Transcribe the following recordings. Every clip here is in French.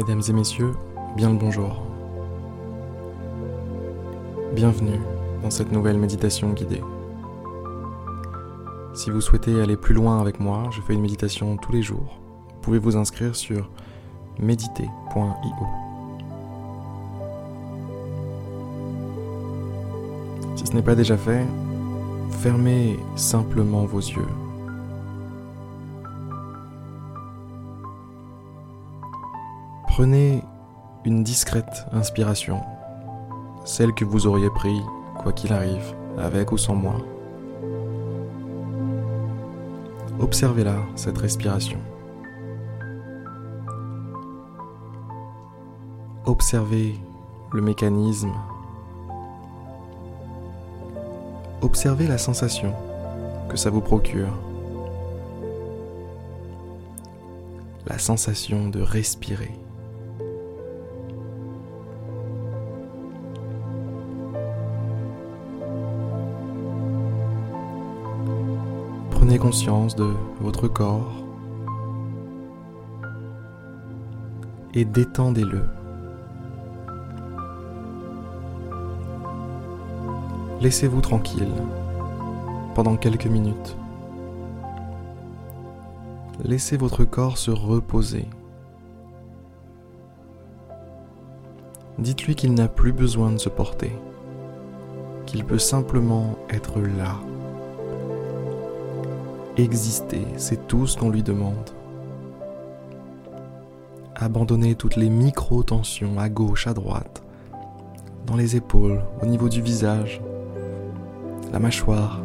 Mesdames et messieurs, bien le bonjour. Bienvenue dans cette nouvelle méditation guidée. Si vous souhaitez aller plus loin avec moi, je fais une méditation tous les jours. Vous pouvez vous inscrire sur méditer.io. Si ce n'est pas déjà fait, fermez simplement vos yeux Prenez une discrète inspiration, celle que vous auriez pris, quoi qu'il arrive, avec ou sans moi. Observez-la, cette respiration. Observez le mécanisme. Observez la sensation que ça vous procure. La sensation de respirer. Conscience de votre corps et détendez-le. Laissez-vous tranquille pendant quelques minutes. Laissez votre corps se reposer. Dites-lui qu'il n'a plus besoin de se porter, qu'il peut simplement être là Exister, c'est tout ce qu'on lui demande. Abandonnez toutes les micro-tensions à gauche, à droite, dans les épaules, au niveau du visage, la mâchoire,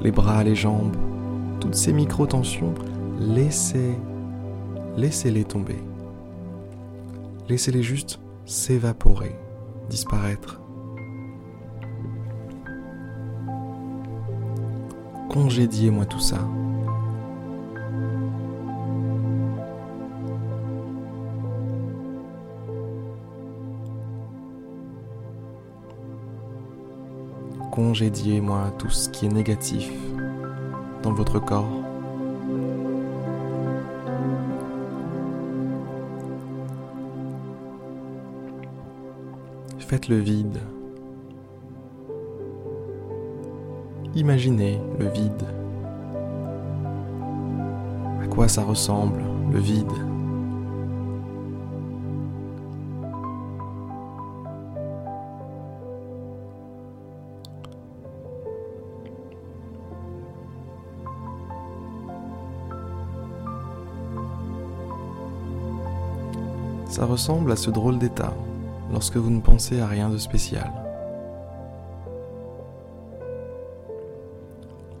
les bras, les jambes, toutes ces micro-tensions, laissez, laissez-les tomber. Laissez-les juste s'évaporer, disparaître. Congédiez-moi tout ça. Congédiez-moi tout ce qui est négatif dans votre corps. Faites le vide Imaginez le vide. À quoi ça ressemble, le vide? Ça ressemble à ce drôle d'état lorsque vous ne pensez à rien de spécial.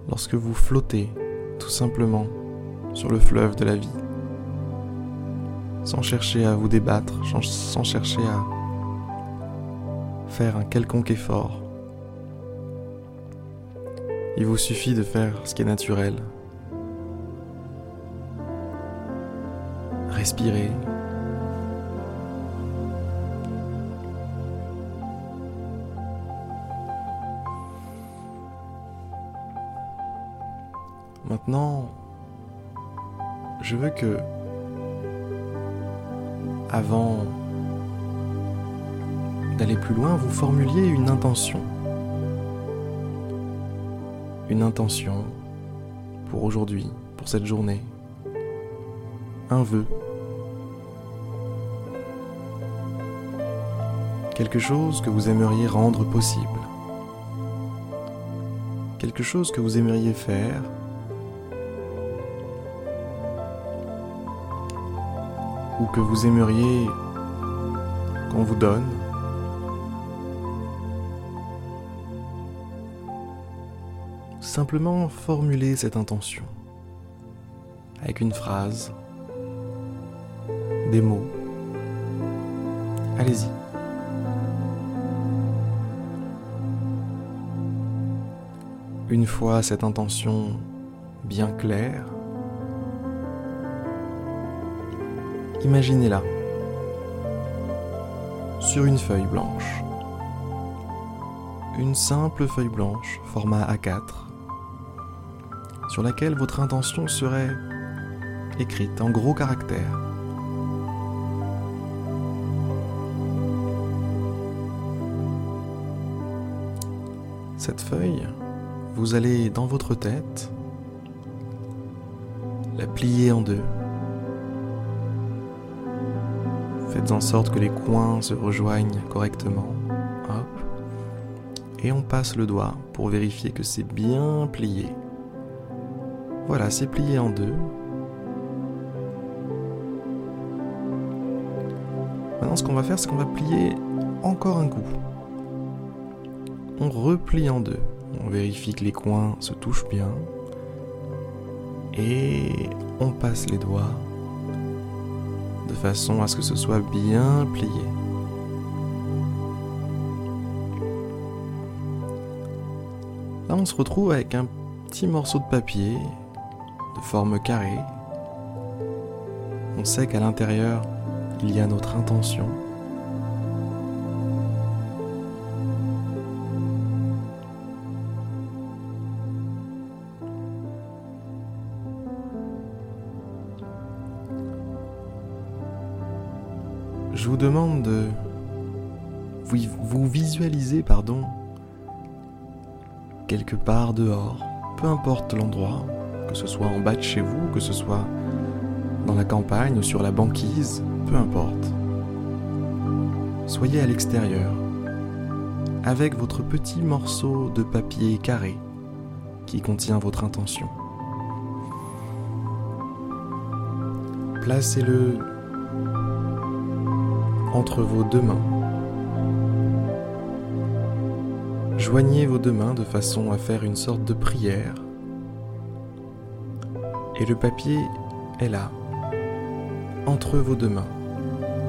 Lorsque vous flottez tout simplement sur le fleuve de la vie, sans chercher à vous débattre, sans chercher à faire un quelconque effort. Il vous suffit de faire ce qui est naturel. Respirer, Maintenant, je veux que, avant d'aller plus loin, vous formuliez une intention. Une intention pour aujourd'hui, pour cette journée. Un vœu. Quelque chose que vous aimeriez rendre possible. Quelque chose que vous aimeriez faire que vous aimeriez qu'on vous donne. Simplement formuler cette intention avec une phrase, des mots. Allez-y. Une fois cette intention bien claire, imaginez-la sur une feuille blanche. Une simple feuille blanche, format A4, sur laquelle votre intention serait écrite en gros caractères. Cette feuille, vous allez dans votre tête la plier en deux. Faites en sorte que les coins se rejoignent correctement. Et on passe le doigt pour vérifier que c'est bien plié. Voilà, c'est plié en deux. Maintenant, ce qu'on va faire, c'est qu'on va plier encore un coup. On replie en deux. On vérifie que les coins se touchent bien. Et on passe les doigts de façon à ce que ce soit bien plié. Là, on se retrouve avec un petit morceau de papier de forme carrée. On sait qu'à l'intérieur, il y a notre intention. Je vous demande de vous visualiser, pardon, quelque part dehors, peu importe l'endroit, que ce soit en bas de chez vous, que ce soit dans la campagne ou sur la banquise, peu importe. Soyez à l'extérieur, avec votre petit morceau de papier carré qui contient votre intention. Placez-le entre vos deux mains. Joignez vos deux mains de façon à faire une sorte de prière. Et le papier est là, entre vos deux mains.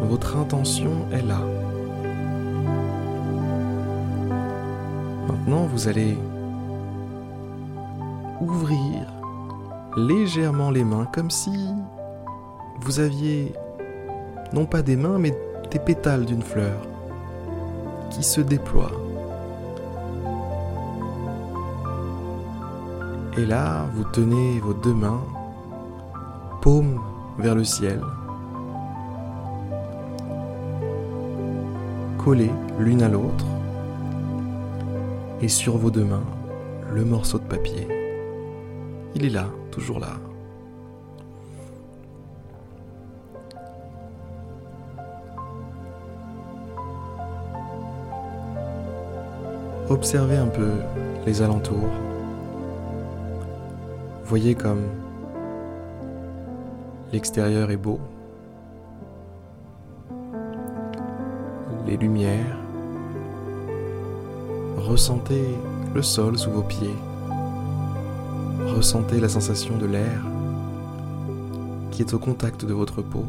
Votre intention est là. Maintenant, vous allez ouvrir légèrement les mains comme si vous aviez non pas des mains mais des pétales d'une fleur qui se déploient. Et là, vous tenez vos deux mains, paumes vers le ciel, collées l'une à l'autre, et sur vos deux mains, le morceau de papier. Il est là, toujours là. Observez un peu les alentours. Voyez comme l'extérieur est beau. Les lumières. Ressentez le sol sous vos pieds. Ressentez la sensation de l'air qui est au contact de votre peau.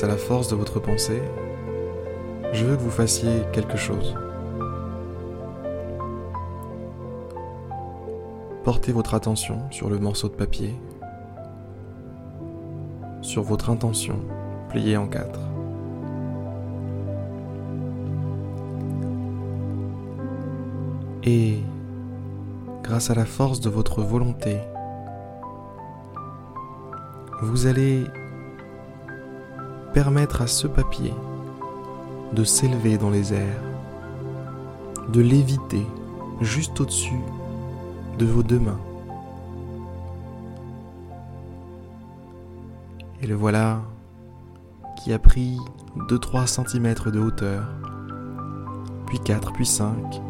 Grâce à la force de votre pensée, je veux que vous fassiez quelque chose. Portez votre attention sur le morceau de papier, sur votre intention pliée en quatre. Et grâce à la force de votre volonté, vous allez permettre à ce papier de s'élever dans les airs, de l'éviter juste au-dessus de vos deux mains. Et le voilà qui a pris 2-3 cm de hauteur, puis 4, puis 5.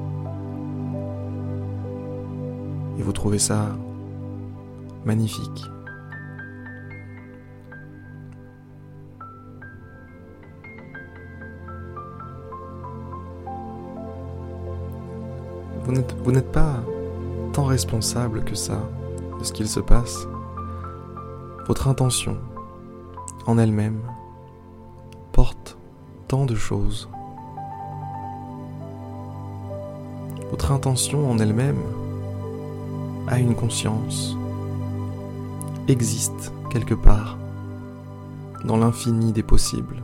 Et vous trouvez ça magnifique. Vous n'êtes pas tant responsable que ça de ce qu'il se passe. Votre intention, en elle-même, porte tant de choses. Votre intention en elle-même a une conscience, existe quelque part dans l'infini des possibles.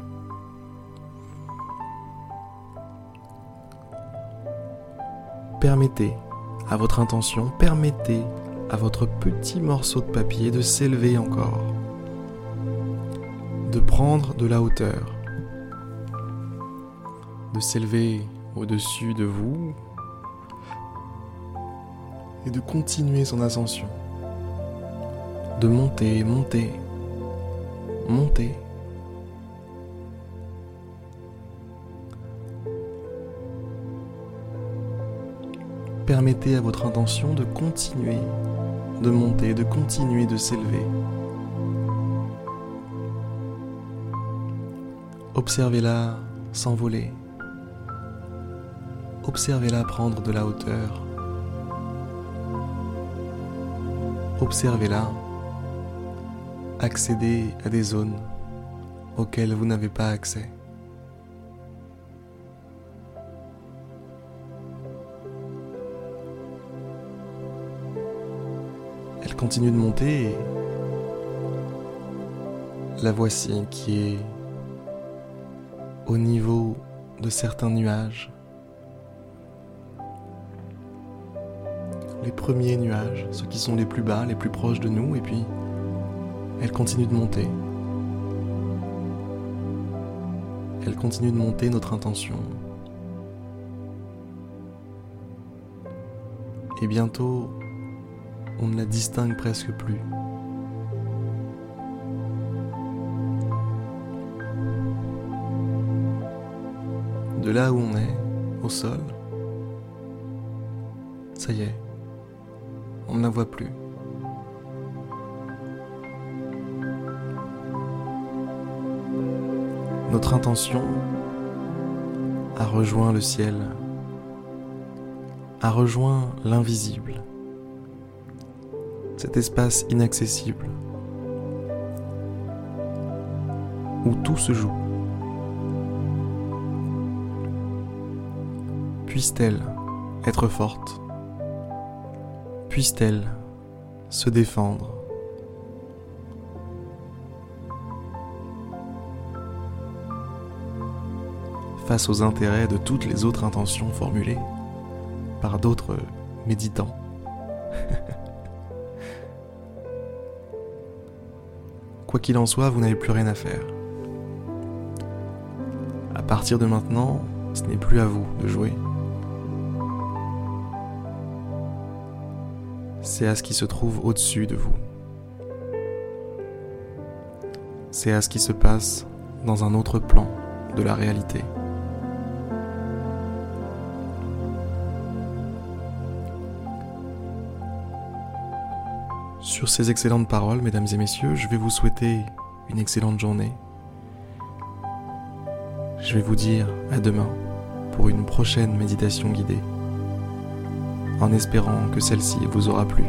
Permettez à votre intention, permettez à votre petit morceau de papier de s'élever encore, de prendre de la hauteur, de s'élever au-dessus de vous et de continuer son ascension, de monter, monter, monter. Permettez à votre intention de continuer, de monter, de continuer de s'élever. Observez-la s'envoler. Observez-la prendre de la hauteur. Observez-la accéder à des zones auxquelles vous n'avez pas accès. Elle continue de monter et la voici qui est au niveau de certains nuages. Les premiers nuages, ceux qui sont les plus bas, les plus proches de nous, et puis elle continue de monter. Elle continue de monter notre intention. Et bientôt, on ne la distingue presque plus. De là où on est, au sol, ça y est, on ne la voit plus. Notre intention a rejoint le ciel, a rejoint l'invisible cet espace inaccessible où tout se joue. Puisse-t-elle être forte? Puisse-t-elle se défendre? Face aux intérêts de toutes les autres intentions formulées par d'autres méditants Quoi qu'il en soit, vous n'avez plus rien à faire. À partir de maintenant, ce n'est plus à vous de jouer. C'est à ce qui se trouve au-dessus de vous. C'est à ce qui se passe dans un autre plan de la réalité. Sur ces excellentes paroles, mesdames et messieurs, je vais vous souhaiter une excellente journée. Je vais vous dire à demain pour une prochaine méditation guidée, en espérant que celle-ci vous aura plu.